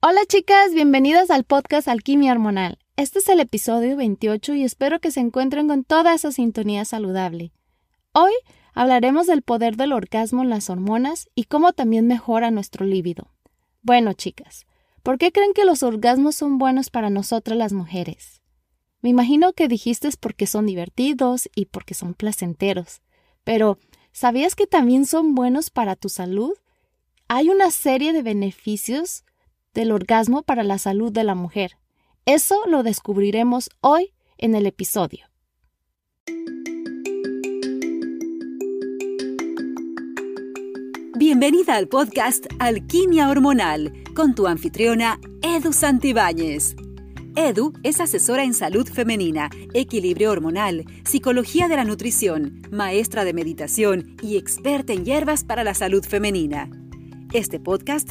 Hola chicas, bienvenidas al podcast Alquimia Hormonal. Este es el episodio 28 y espero que se encuentren con toda esa sintonía saludable. Hoy hablaremos del poder del orgasmo en las hormonas y cómo también mejora nuestro líbido. Bueno chicas, ¿por qué creen que los orgasmos son buenos para nosotras las mujeres? Me imagino que dijiste porque son divertidos y porque son placenteros, pero ¿sabías que también son buenos para tu salud? Hay una serie de beneficios del orgasmo para la salud de la mujer. Eso lo descubriremos hoy en el episodio. Bienvenida al podcast Alquimia Hormonal con tu anfitriona Edu Santibáñez. Edu es asesora en salud femenina, equilibrio hormonal, psicología de la nutrición, maestra de meditación y experta en hierbas para la salud femenina. Este podcast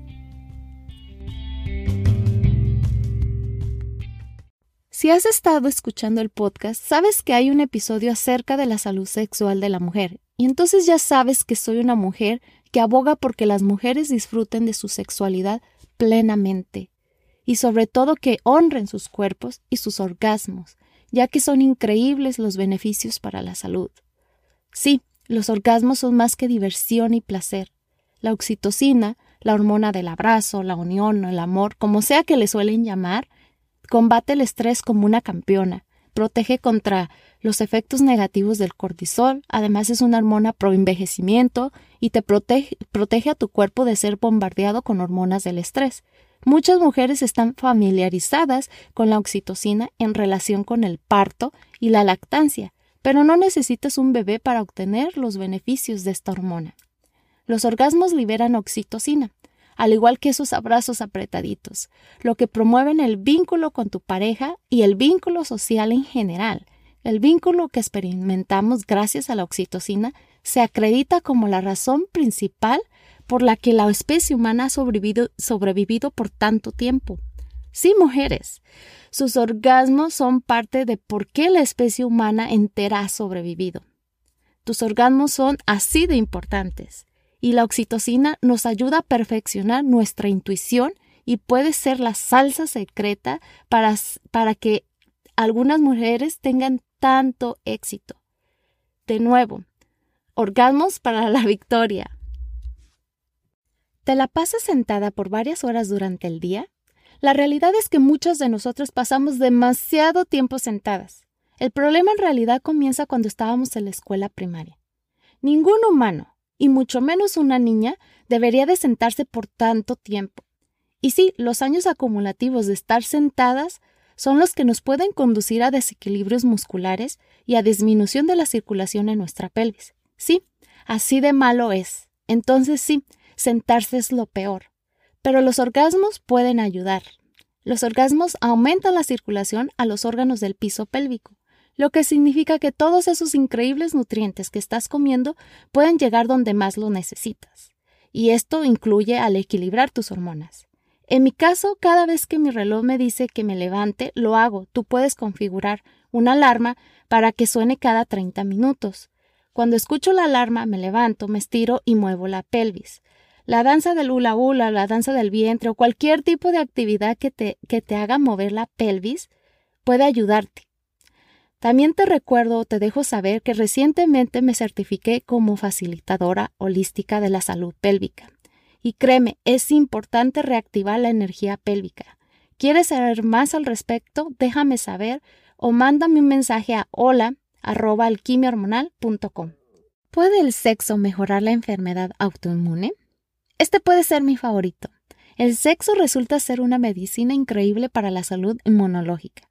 Si has estado escuchando el podcast, sabes que hay un episodio acerca de la salud sexual de la mujer, y entonces ya sabes que soy una mujer que aboga porque las mujeres disfruten de su sexualidad plenamente, y sobre todo que honren sus cuerpos y sus orgasmos, ya que son increíbles los beneficios para la salud. Sí, los orgasmos son más que diversión y placer. La oxitocina, la hormona del abrazo, la unión, el amor, como sea que le suelen llamar, Combate el estrés como una campeona. Protege contra los efectos negativos del cortisol. Además es una hormona pro envejecimiento y te protege, protege a tu cuerpo de ser bombardeado con hormonas del estrés. Muchas mujeres están familiarizadas con la oxitocina en relación con el parto y la lactancia, pero no necesitas un bebé para obtener los beneficios de esta hormona. Los orgasmos liberan oxitocina, al igual que esos abrazos apretaditos, lo que promueven el vínculo con tu pareja y el vínculo social en general. El vínculo que experimentamos gracias a la oxitocina se acredita como la razón principal por la que la especie humana ha sobrevivido, sobrevivido por tanto tiempo. Sí, mujeres, sus orgasmos son parte de por qué la especie humana entera ha sobrevivido. Tus orgasmos son así de importantes y la oxitocina nos ayuda a perfeccionar nuestra intuición y puede ser la salsa secreta para, para que algunas mujeres tengan tanto éxito. De nuevo, orgasmos para la victoria. ¿Te la pasas sentada por varias horas durante el día? La realidad es que muchos de nosotros pasamos demasiado tiempo sentadas. El problema en realidad comienza cuando estábamos en la escuela primaria. Ningún humano, y mucho menos una niña debería de sentarse por tanto tiempo. Y sí, los años acumulativos de estar sentadas son los que nos pueden conducir a desequilibrios musculares y a disminución de la circulación en nuestra pelvis. Sí, así de malo es. Entonces sí, sentarse es lo peor. Pero los orgasmos pueden ayudar. Los orgasmos aumentan la circulación a los órganos del piso pélvico lo que significa que todos esos increíbles nutrientes que estás comiendo pueden llegar donde más lo necesitas. Y esto incluye al equilibrar tus hormonas. En mi caso, cada vez que mi reloj me dice que me levante, lo hago. Tú puedes configurar una alarma para que suene cada 30 minutos. Cuando escucho la alarma, me levanto, me estiro y muevo la pelvis. La danza del hula hula, la danza del vientre o cualquier tipo de actividad que te, que te haga mover la pelvis puede ayudarte. También te recuerdo o te dejo saber que recientemente me certifiqué como facilitadora holística de la salud pélvica. Y créeme, es importante reactivar la energía pélvica. ¿Quieres saber más al respecto? Déjame saber o mándame un mensaje a hola ¿Puede el sexo mejorar la enfermedad autoinmune? Este puede ser mi favorito. El sexo resulta ser una medicina increíble para la salud inmunológica.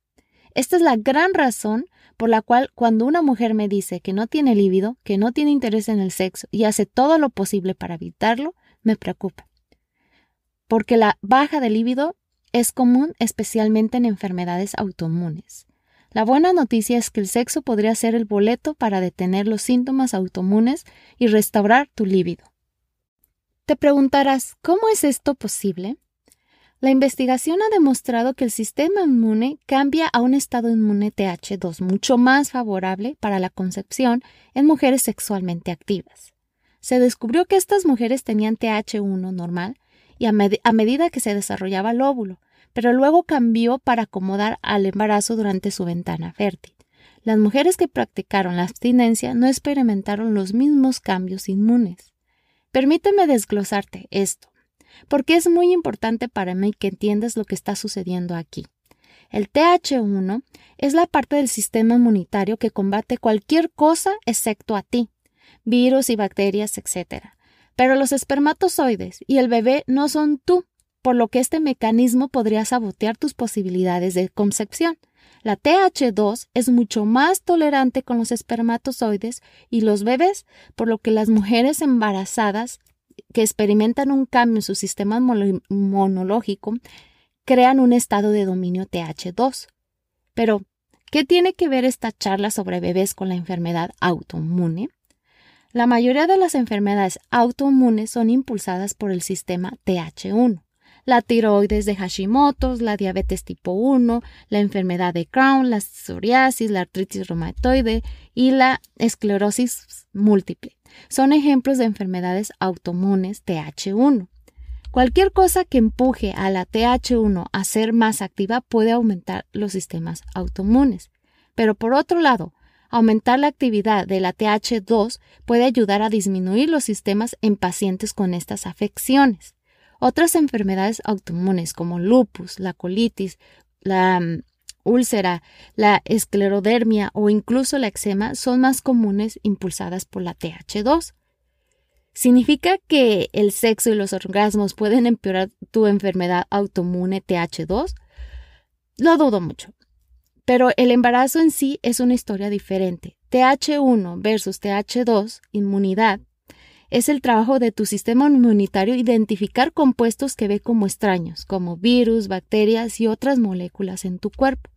Esta es la gran razón por la cual cuando una mujer me dice que no tiene líbido, que no tiene interés en el sexo y hace todo lo posible para evitarlo, me preocupa. Porque la baja de líbido es común especialmente en enfermedades autoinmunes. La buena noticia es que el sexo podría ser el boleto para detener los síntomas autoinmunes y restaurar tu líbido. Te preguntarás, ¿cómo es esto posible? La investigación ha demostrado que el sistema inmune cambia a un estado inmune TH2 mucho más favorable para la concepción en mujeres sexualmente activas. Se descubrió que estas mujeres tenían TH1 normal y a, a medida que se desarrollaba el óvulo, pero luego cambió para acomodar al embarazo durante su ventana fértil. Las mujeres que practicaron la abstinencia no experimentaron los mismos cambios inmunes. Permíteme desglosarte esto, porque es muy importante para mí que entiendas lo que está sucediendo aquí. El TH1 es la parte del sistema inmunitario que combate cualquier cosa excepto a ti, virus y bacterias, etc. Pero los espermatozoides y el bebé no son tú, por lo que este mecanismo podría sabotear tus posibilidades de concepción. La TH2 es mucho más tolerante con los espermatozoides y los bebés, por lo que las mujeres embarazadas que experimentan un cambio en su sistema monológico crean un estado de dominio TH2. Pero, ¿qué tiene que ver esta charla sobre bebés con la enfermedad autoinmune? La mayoría de las enfermedades autoinmunes son impulsadas por el sistema TH1 la tiroides de Hashimoto, la diabetes tipo 1, la enfermedad de Crohn, la psoriasis, la artritis reumatoide y la esclerosis múltiple. Son ejemplos de enfermedades autoinmunes TH1. Cualquier cosa que empuje a la TH1 a ser más activa puede aumentar los sistemas autoinmunes. Pero por otro lado, aumentar la actividad de la TH2 puede ayudar a disminuir los sistemas en pacientes con estas afecciones. Otras enfermedades autoinmunes como lupus, la colitis, la mm, úlcera, la esclerodermia o incluso la eczema son más comunes impulsadas por la TH2. ¿Significa que el sexo y los orgasmos pueden empeorar tu enfermedad autoinmune TH2? Lo dudo mucho. Pero el embarazo en sí es una historia diferente. TH1 versus TH2, inmunidad, es el trabajo de tu sistema inmunitario identificar compuestos que ve como extraños, como virus, bacterias y otras moléculas en tu cuerpo.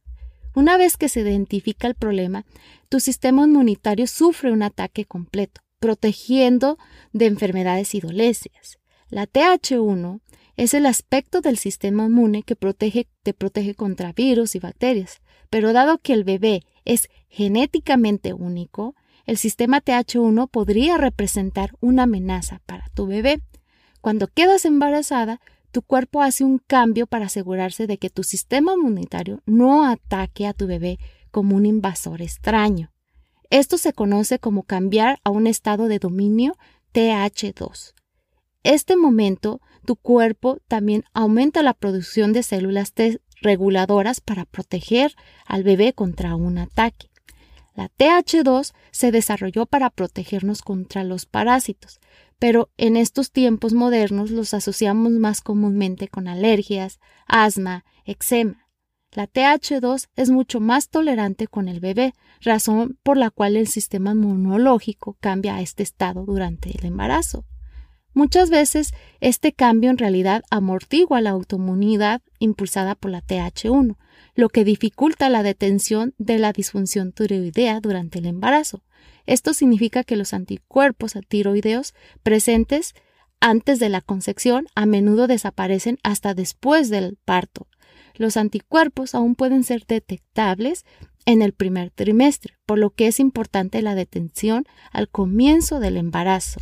Una vez que se identifica el problema, tu sistema inmunitario sufre un ataque completo, protegiendo de enfermedades y dolencias. La TH1 es el aspecto del sistema inmune que protege, te protege contra virus y bacterias, pero dado que el bebé es genéticamente único, el sistema TH1 podría representar una amenaza para tu bebé. Cuando quedas embarazada, tu cuerpo hace un cambio para asegurarse de que tu sistema inmunitario no ataque a tu bebé como un invasor extraño. Esto se conoce como cambiar a un estado de dominio TH2. Este momento, tu cuerpo también aumenta la producción de células reguladoras para proteger al bebé contra un ataque. La TH2 se desarrolló para protegernos contra los parásitos, pero en estos tiempos modernos los asociamos más comúnmente con alergias, asma, eczema. La TH2 es mucho más tolerante con el bebé, razón por la cual el sistema inmunológico cambia a este estado durante el embarazo. Muchas veces este cambio en realidad amortigua la autoinmunidad impulsada por la TH1, lo que dificulta la detención de la disfunción tiroidea durante el embarazo. Esto significa que los anticuerpos tiroideos presentes antes de la concepción a menudo desaparecen hasta después del parto. Los anticuerpos aún pueden ser detectables en el primer trimestre, por lo que es importante la detención al comienzo del embarazo.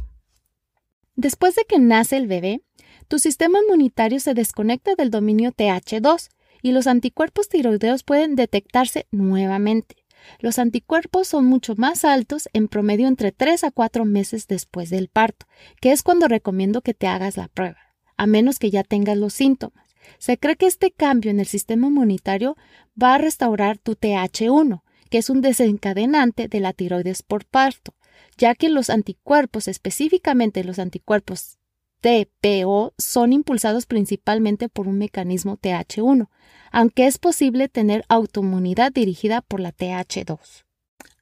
Después de que nace el bebé, tu sistema inmunitario se desconecta del dominio TH2 y los anticuerpos tiroideos pueden detectarse nuevamente. Los anticuerpos son mucho más altos en promedio entre 3 a 4 meses después del parto, que es cuando recomiendo que te hagas la prueba, a menos que ya tengas los síntomas. Se cree que este cambio en el sistema inmunitario va a restaurar tu TH1, que es un desencadenante de la tiroides por parto, ya que los anticuerpos, específicamente los anticuerpos TPO, son impulsados principalmente por un mecanismo TH1, aunque es posible tener autoinmunidad dirigida por la TH2.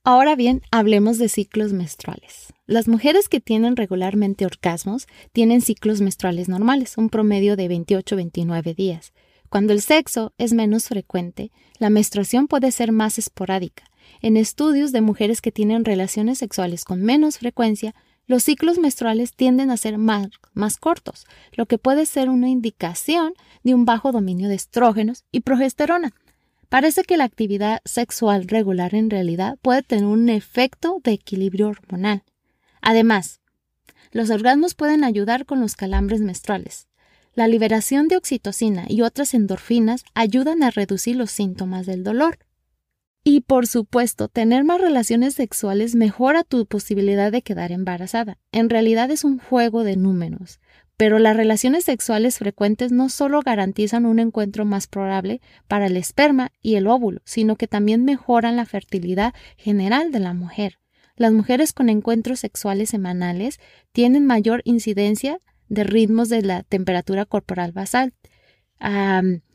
Ahora bien, hablemos de ciclos menstruales. Las mujeres que tienen regularmente orgasmos tienen ciclos menstruales normales, un promedio de 28-29 días. Cuando el sexo es menos frecuente, la menstruación puede ser más esporádica. En estudios de mujeres que tienen relaciones sexuales con menos frecuencia, los ciclos menstruales tienden a ser más, más, cortos, lo que puede ser una indicación de un bajo dominio de estrógenos y progesterona. Parece que la actividad sexual regular en realidad puede tener un efecto de equilibrio hormonal. Además, los orgasmos pueden ayudar con los calambres menstruales. La liberación de oxitocina y otras endorfinas ayudan a reducir los síntomas del dolor. Y por supuesto, tener más relaciones sexuales mejora tu posibilidad de quedar embarazada. En realidad es un juego de números, pero las relaciones sexuales frecuentes no solo garantizan un encuentro más probable para el esperma y el óvulo, sino que también mejoran la fertilidad general de la mujer. Las mujeres con encuentros sexuales semanales tienen mayor incidencia de ritmos de la temperatura corporal basal.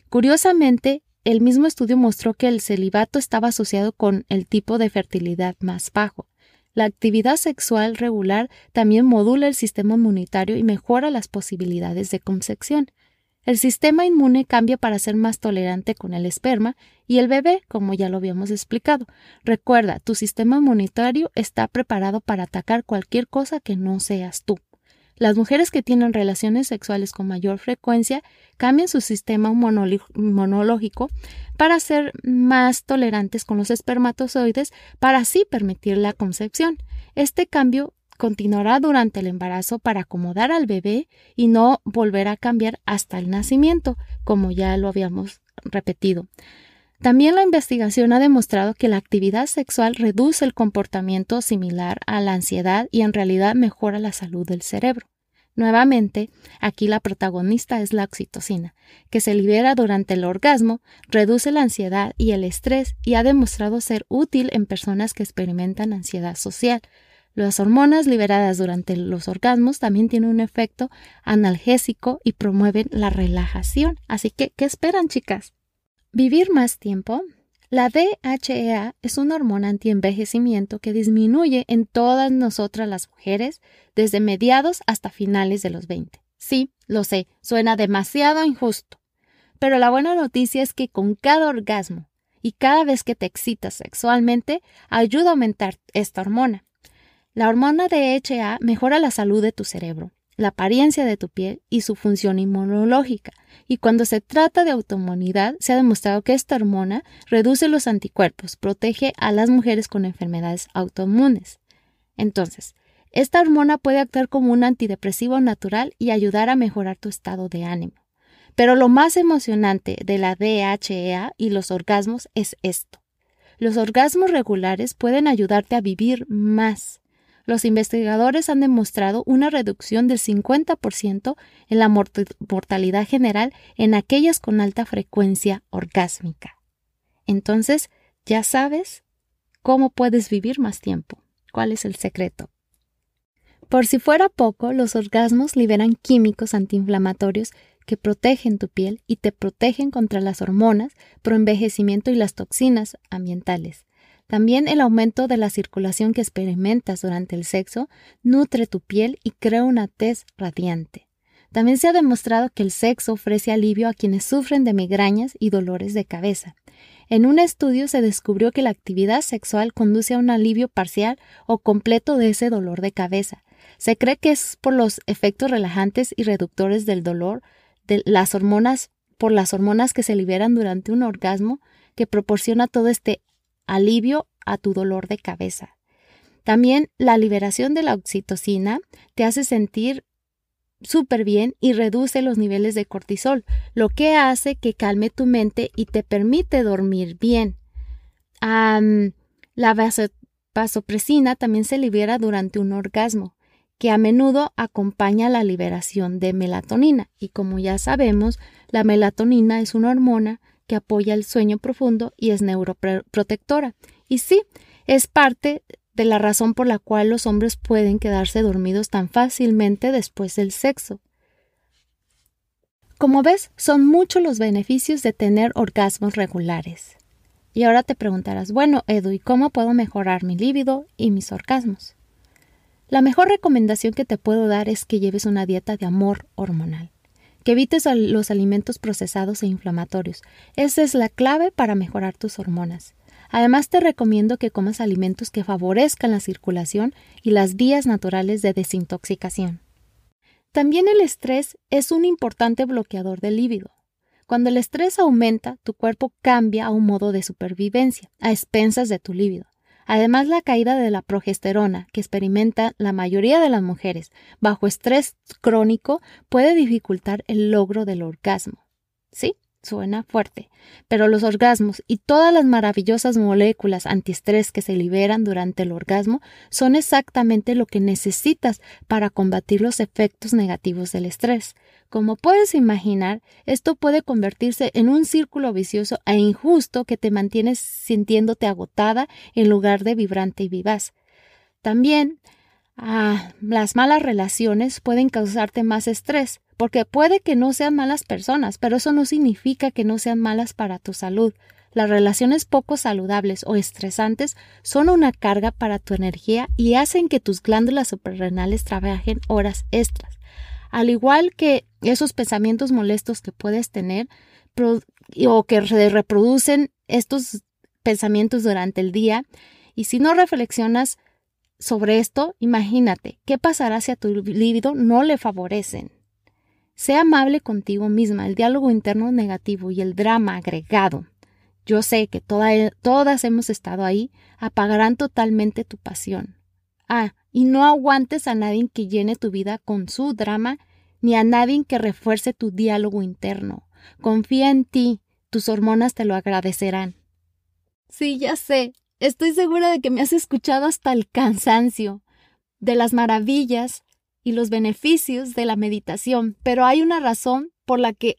curiosamente, el mismo estudio mostró que el celibato estaba asociado con el tipo de fertilidad más bajo. La actividad sexual regular también modula el sistema inmunitario y mejora las posibilidades de concepción. El sistema inmune cambia para ser más tolerante con el esperma y el bebé, como ya lo habíamos explicado. Recuerda, tu sistema inmunitario está preparado para atacar cualquier cosa que no seas tú. Las mujeres que tienen relaciones sexuales con mayor frecuencia cambian su sistema inmunológico para ser más tolerantes con los espermatozoides para así permitir la concepción. Este cambio continuará durante el embarazo para acomodar al bebé y no volver a cambiar hasta el nacimiento, como ya lo habíamos repetido. También la investigación ha demostrado que la actividad sexual reduce el comportamiento similar a la ansiedad y en realidad mejora la salud del cerebro. Nuevamente, aquí la protagonista es la oxitocina, que se libera durante el orgasmo, reduce la ansiedad y el estrés y ha demostrado ser útil en personas que experimentan ansiedad social. Las hormonas liberadas durante los orgasmos también tienen un efecto analgésico y promueven la relajación. Así que, ¿qué esperan, chicas? Vivir más tiempo. La DHEA es una hormona antienvejecimiento que disminuye en todas nosotras las mujeres desde mediados hasta finales de los 20. Sí, lo sé, suena demasiado injusto. Pero la buena noticia es que con cada orgasmo y cada vez que te excitas sexualmente, ayuda a aumentar esta hormona. La hormona DHEA mejora la salud de tu cerebro, la apariencia de tu piel y su función inmunológica. Y cuando se trata de autoinmunidad, se ha demostrado que esta hormona reduce los anticuerpos, protege a las mujeres con enfermedades autoinmunes. Entonces, esta hormona puede actuar como un antidepresivo natural y ayudar a mejorar tu estado de ánimo. Pero lo más emocionante de la DHEA y los orgasmos es esto. Los orgasmos regulares pueden ayudarte a vivir más los investigadores han demostrado una reducción del 50% en la mortalidad general en aquellas con alta frecuencia orgásmica. Entonces, ya sabes cómo puedes vivir más tiempo. ¿Cuál es el secreto? Por si fuera poco, los orgasmos liberan químicos antiinflamatorios que protegen tu piel y te protegen contra las hormonas, proenvejecimiento y las toxinas ambientales. También el aumento de la circulación que experimentas durante el sexo nutre tu piel y crea una tez radiante. También se ha demostrado que el sexo ofrece alivio a quienes sufren de migrañas y dolores de cabeza. En un estudio se descubrió que la actividad sexual conduce a un alivio parcial o completo de ese dolor de cabeza. Se cree que es por los efectos relajantes y reductores del dolor de las hormonas por las hormonas que se liberan durante un orgasmo que proporciona todo este alivio a tu dolor de cabeza. También la liberación de la oxitocina te hace sentir súper bien y reduce los niveles de cortisol, lo que hace que calme tu mente y te permite dormir bien. la vasopresina también se libera durante un orgasmo, que a menudo acompaña la liberación de melatonina. Y como ya sabemos, la melatonina es una hormona que apoya el sueño profundo y es neuroprotectora. Y sí, es parte de la razón por la cual los hombres pueden quedarse dormidos tan fácilmente después del sexo. Como ves, son muchos los beneficios de tener orgasmos regulares. Y ahora te preguntarás, bueno, Edu, ¿y cómo puedo mejorar mi líbido y mis orgasmos? La mejor recomendación que te puedo dar es que lleves una dieta de amor hormonal que evites los alimentos procesados e inflamatorios. Esa es la clave para mejorar tus hormonas. Además, te recomiendo que comas alimentos que favorezcan la circulación y las vías naturales de desintoxicación. También el estrés es un importante bloqueador del líbido. Cuando el estrés aumenta, tu cuerpo cambia a un modo de supervivencia, a expensas de tu líbido. Además, la caída de la progesterona que experimenta la mayoría de las mujeres bajo estrés crónico puede dificultar el logro del orgasmo. ¿Sí? Suena fuerte, pero los orgasmos y todas las maravillosas moléculas antiestrés que se liberan durante el orgasmo son exactamente lo que necesitas para combatir los efectos negativos del estrés. Como puedes imaginar, esto puede convertirse en un círculo vicioso e injusto que te mantienes sintiéndote agotada en lugar de vibrante y vivaz. También, ah, las malas relaciones pueden causarte más estrés, porque puede que no sean malas personas, pero eso no significa que no sean malas para tu salud. Las relaciones poco saludables o estresantes son una carga para tu energía y hacen que tus glándulas suprarrenales trabajen horas extras. Al igual que esos pensamientos molestos que puedes tener o que reproducen estos pensamientos durante el día, y si no reflexionas sobre esto, imagínate qué pasará si a tu líbido no le favorecen. Sea amable contigo misma. El diálogo interno negativo y el drama agregado. Yo sé que todas hemos estado ahí, apagarán totalmente tu pasión. Ah, y no aguantes a nadie que llene tu vida con su drama, ni a nadie que refuerce tu diálogo interno. Confía en ti, tus hormonas te lo agradecerán. Sí, ya sé. Estoy segura de que me has escuchado hasta el cansancio, de las maravillas y los beneficios de la meditación, pero hay una razón por la que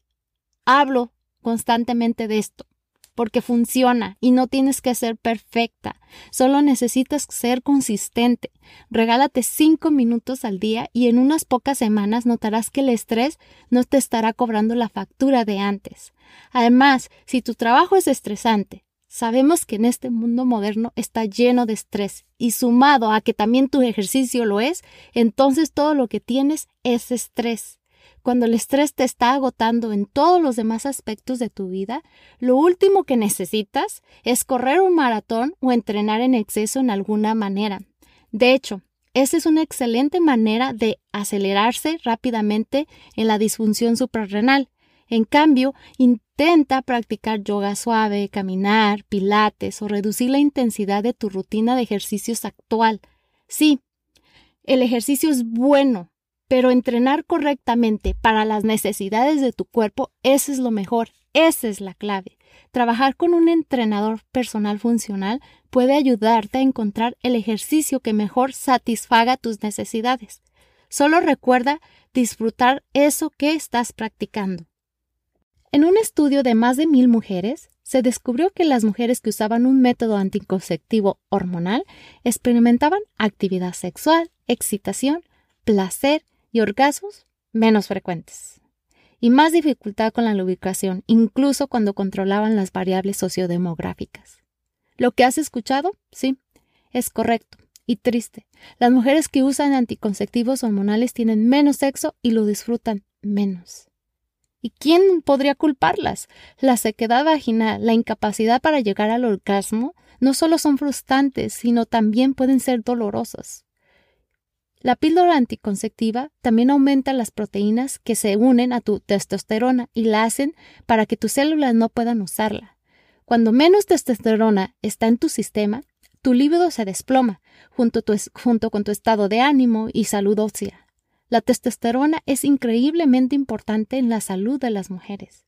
hablo constantemente de esto, porque funciona y no tienes que ser perfecta, solo necesitas ser consistente. Regálate cinco minutos al día y en unas pocas semanas notarás que el estrés no te estará cobrando la factura de antes. Además, si tu trabajo es estresante, Sabemos que en este mundo moderno está lleno de estrés y sumado a que también tu ejercicio lo es, entonces todo lo que tienes es estrés. Cuando el estrés te está agotando en todos los demás aspectos de tu vida, lo último que necesitas es correr un maratón o entrenar en exceso en alguna manera. De hecho, esa es una excelente manera de acelerarse rápidamente en la disfunción suprarrenal. En cambio, Intenta practicar yoga suave, caminar, pilates o reducir la intensidad de tu rutina de ejercicios actual. Sí, el ejercicio es bueno, pero entrenar correctamente para las necesidades de tu cuerpo, eso es lo mejor, esa es la clave. Trabajar con un entrenador personal funcional puede ayudarte a encontrar el ejercicio que mejor satisfaga tus necesidades. Solo recuerda disfrutar eso que estás practicando. En un estudio de más de mil mujeres, se descubrió que las mujeres que usaban un método anticonceptivo hormonal experimentaban actividad sexual, excitación, placer y orgasmos menos frecuentes y más dificultad con la lubricación, incluso cuando controlaban las variables sociodemográficas. ¿Lo que has escuchado? Sí, es correcto y triste. Las mujeres que usan anticonceptivos hormonales tienen menos sexo y lo disfrutan menos. ¿Y quién podría culparlas? La sequedad vaginal, la incapacidad para llegar al orgasmo, no solo son frustrantes, sino también pueden ser dolorosas. La píldora anticonceptiva también aumenta las proteínas que se unen a tu testosterona y la hacen para que tus células no puedan usarla. Cuando menos testosterona está en tu sistema, tu líbido se desploma, junto, junto con tu estado de ánimo y salud ósea. La testosterona es increíblemente importante en la salud de las mujeres.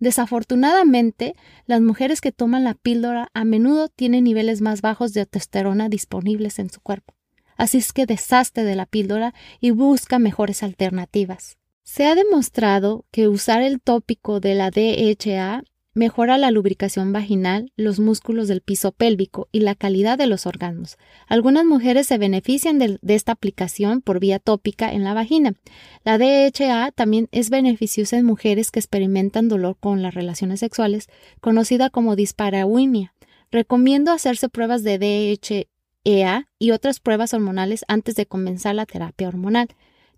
Desafortunadamente, las mujeres que toman la píldora a menudo tienen niveles más bajos de testosterona disponibles en su cuerpo. Así es que deshazte de la píldora y busca mejores alternativas. Se ha demostrado que usar el tópico de la DHA Mejora la lubricación vaginal, los músculos del piso pélvico y la calidad de los órganos. Algunas mujeres se benefician de, esta aplicación por vía tópica en la vagina. La DHA también es beneficiosa en mujeres que experimentan dolor con las relaciones sexuales, conocida como dispareunia. Recomiendo hacerse pruebas de DHEA y otras pruebas hormonales antes de comenzar la terapia hormonal.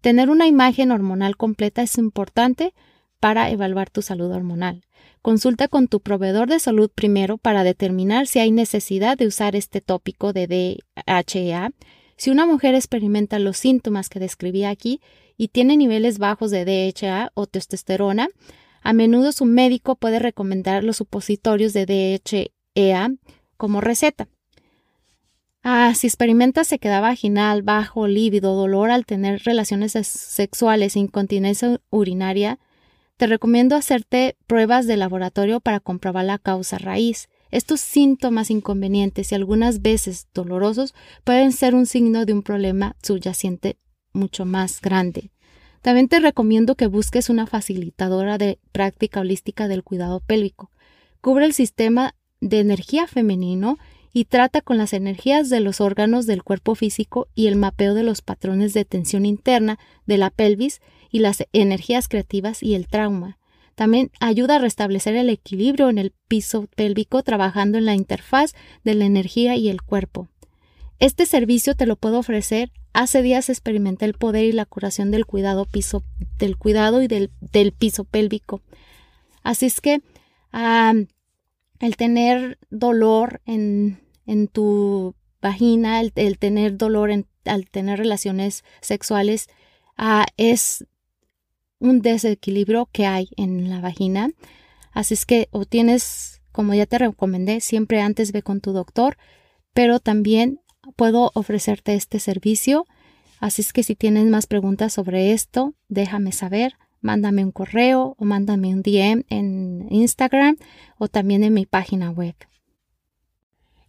Tener una imagen hormonal completa es importante para evaluar tu salud hormonal. Consulta con tu proveedor de salud primero para determinar si hay necesidad de usar este tópico de DHEA. Si una mujer experimenta los síntomas que describí aquí y tiene niveles bajos de DHEA o testosterona, a menudo su médico puede recomendar los supositorios de DHEA como receta. Ah, si experimenta sequedad vaginal, bajo líbido, dolor al tener relaciones sexuales, incontinencia urinaria, te recomiendo hacerte pruebas de laboratorio para comprobar la causa raíz. Estos síntomas inconvenientes y algunas veces dolorosos pueden ser un signo de un problema subyacente mucho más grande. También te recomiendo que busques una facilitadora de práctica holística del cuidado pélvico. Cubre el sistema de energía femenino y trata con las energías de los órganos del cuerpo físico y el mapeo de los patrones de tensión interna de la pelvis y las energías creativas y el trauma. También ayuda a restablecer el equilibrio en el piso pélvico trabajando en la interfaz de la energía y el cuerpo. Este servicio te lo puedo ofrecer. Hace días experimenté el poder y la curación del cuidado piso, del cuidado y del, piso pélvico. Así es que el tener dolor en, en tu vagina, el, tener dolor al tener relaciones sexuales, ah, es un desequilibrio que hay en la vagina. Así es que o tienes, como ya te recomendé, siempre antes ve con tu doctor, pero también puedo ofrecerte este servicio. Así es que si tienes más preguntas sobre esto, déjame saber. Mándame un correo o mándame un DM en Instagram o también en mi página web.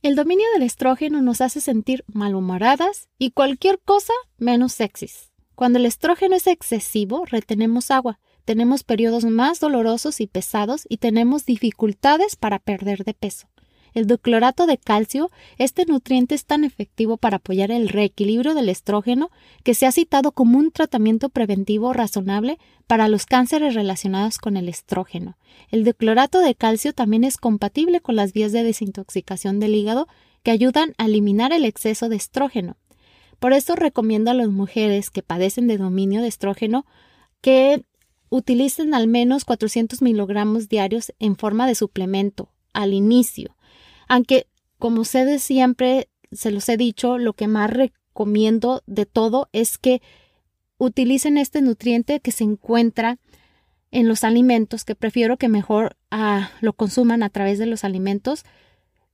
El dominio del estrógeno nos hace sentir malhumoradas y cualquier cosa menos sexys. Cuando el estrógeno es excesivo, retenemos agua, tenemos periodos más dolorosos y pesados y tenemos dificultades para perder de peso. El doclorato de calcio, este nutriente es tan efectivo para apoyar el reequilibrio del estrógeno que se ha citado como un tratamiento preventivo razonable para los cánceres relacionados con el estrógeno. El doclorato de calcio también es compatible con las vías de desintoxicación del hígado que ayudan a eliminar el exceso de estrógeno. Por esto recomiendo a las mujeres que padecen de dominio de estrógeno que utilicen al menos 400 miligramos diarios en forma de suplemento al inicio aunque, como ustedes siempre se los he dicho, lo que más recomiendo de todo es que utilicen este nutriente que se encuentra en los alimentos, que prefiero que mejor ah, lo consuman a través de los alimentos.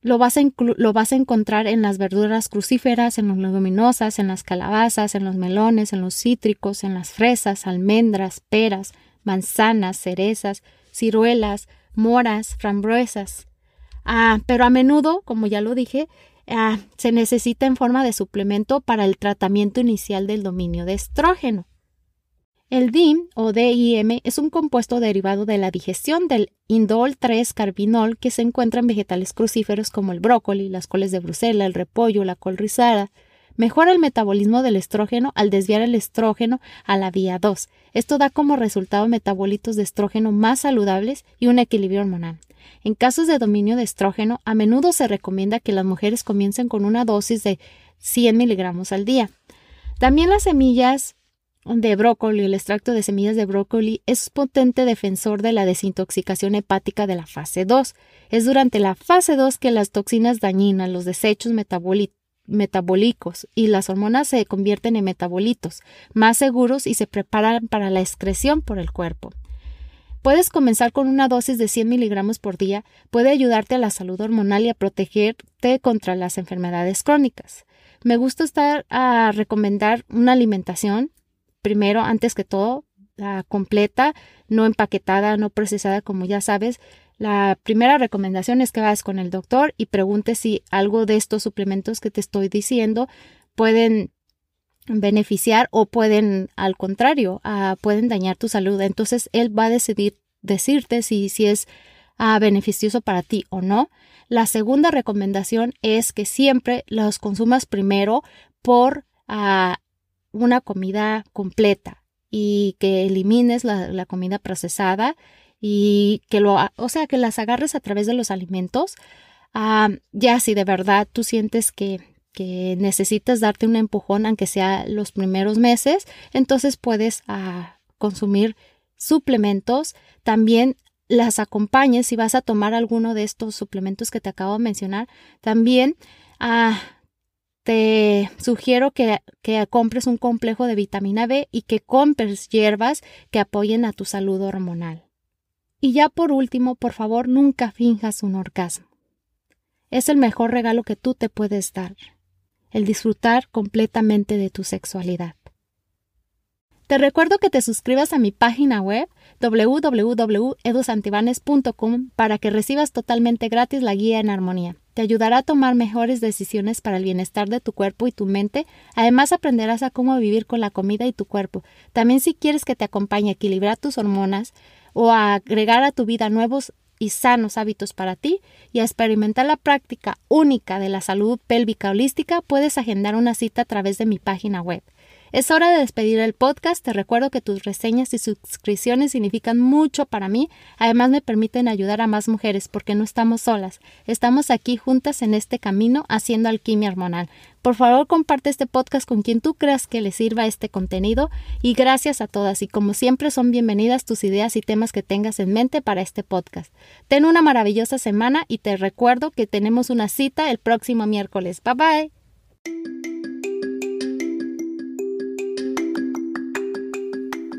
Lo vas, a lo vas a encontrar en las verduras crucíferas, en las leguminosas, en las calabazas, en los melones, en los cítricos, en las fresas, almendras, peras, manzanas, cerezas, ciruelas, moras, frambuesas, Ah, pero a menudo, como ya lo dije, ah, se necesita en forma de suplemento para el tratamiento inicial del dominio de estrógeno. El DIM o DIM es un compuesto derivado de la digestión del indol 3-carbinol que se encuentra en vegetales crucíferos como el brócoli, las coles de Bruselas, el repollo, la col rizada. Mejora el metabolismo del estrógeno al desviar el estrógeno a la vía 2. Esto da como resultado metabolitos de estrógeno más saludables y un equilibrio hormonal. En casos de dominio de estrógeno, a menudo se recomienda que las mujeres comiencen con una dosis de 100 miligramos al día. También las semillas de brócoli, el extracto de semillas de brócoli es potente defensor de la desintoxicación hepática de la fase 2. Es durante la fase 2 que las toxinas dañinas, los desechos metabólicos y las hormonas se convierten en metabolitos más seguros y se preparan para la excreción por el cuerpo. Puedes comenzar con una dosis de 100 miligramos por día, puede ayudarte a la salud hormonal y a protegerte contra las enfermedades crónicas. Me gusta estar a recomendar una alimentación, primero, antes que todo, completa, no empaquetada, no procesada, como ya sabes. La primera recomendación es que vayas con el doctor y preguntes si algo de estos suplementos que te estoy diciendo pueden beneficiar o pueden, al contrario, ah, pueden dañar tu salud. Entonces, él va a decidir decirte si, si es ah, beneficioso para ti o no. La segunda recomendación es que siempre los consumas primero por ah, una comida completa y que elimines la, comida procesada y que lo, o sea, que las agarres a través de los alimentos. ya si de verdad tú sientes que que necesitas darte un empujón, aunque sea los primeros meses, entonces puedes ah, consumir suplementos, también las acompañes si vas a tomar alguno de estos suplementos que te acabo de mencionar. También ah, te sugiero que, que, compres un complejo de vitamina B y que compres hierbas que apoyen a tu salud hormonal. Y ya por último, por favor, nunca finjas un orgasmo. Es el mejor regalo que tú te puedes dar, el disfrutar completamente de tu sexualidad. Te recuerdo que te suscribas a mi página web www.edusantibanes.com para que recibas totalmente gratis la guía en armonía. Te ayudará a tomar mejores decisiones para el bienestar de tu cuerpo y tu mente. Además aprenderás a cómo vivir con la comida y tu cuerpo. También si quieres que te acompañe a equilibrar tus hormonas o a agregar a tu vida nuevos y sanos hábitos para ti y a experimentar la práctica única de la salud pélvica holística, puedes agendar una cita a través de mi página web es hora de despedir el podcast. Te recuerdo que tus reseñas y suscripciones significan mucho para mí. Además me permiten ayudar a más mujeres porque no estamos solas. Estamos aquí juntas en este camino haciendo alquimia hormonal. Por favor, comparte este podcast con quien tú creas que le sirva este contenido y gracias a todas y como siempre son bienvenidas tus ideas y temas que tengas en mente para este podcast. Ten una maravillosa semana y te recuerdo que tenemos una cita el próximo miércoles. Bye bye.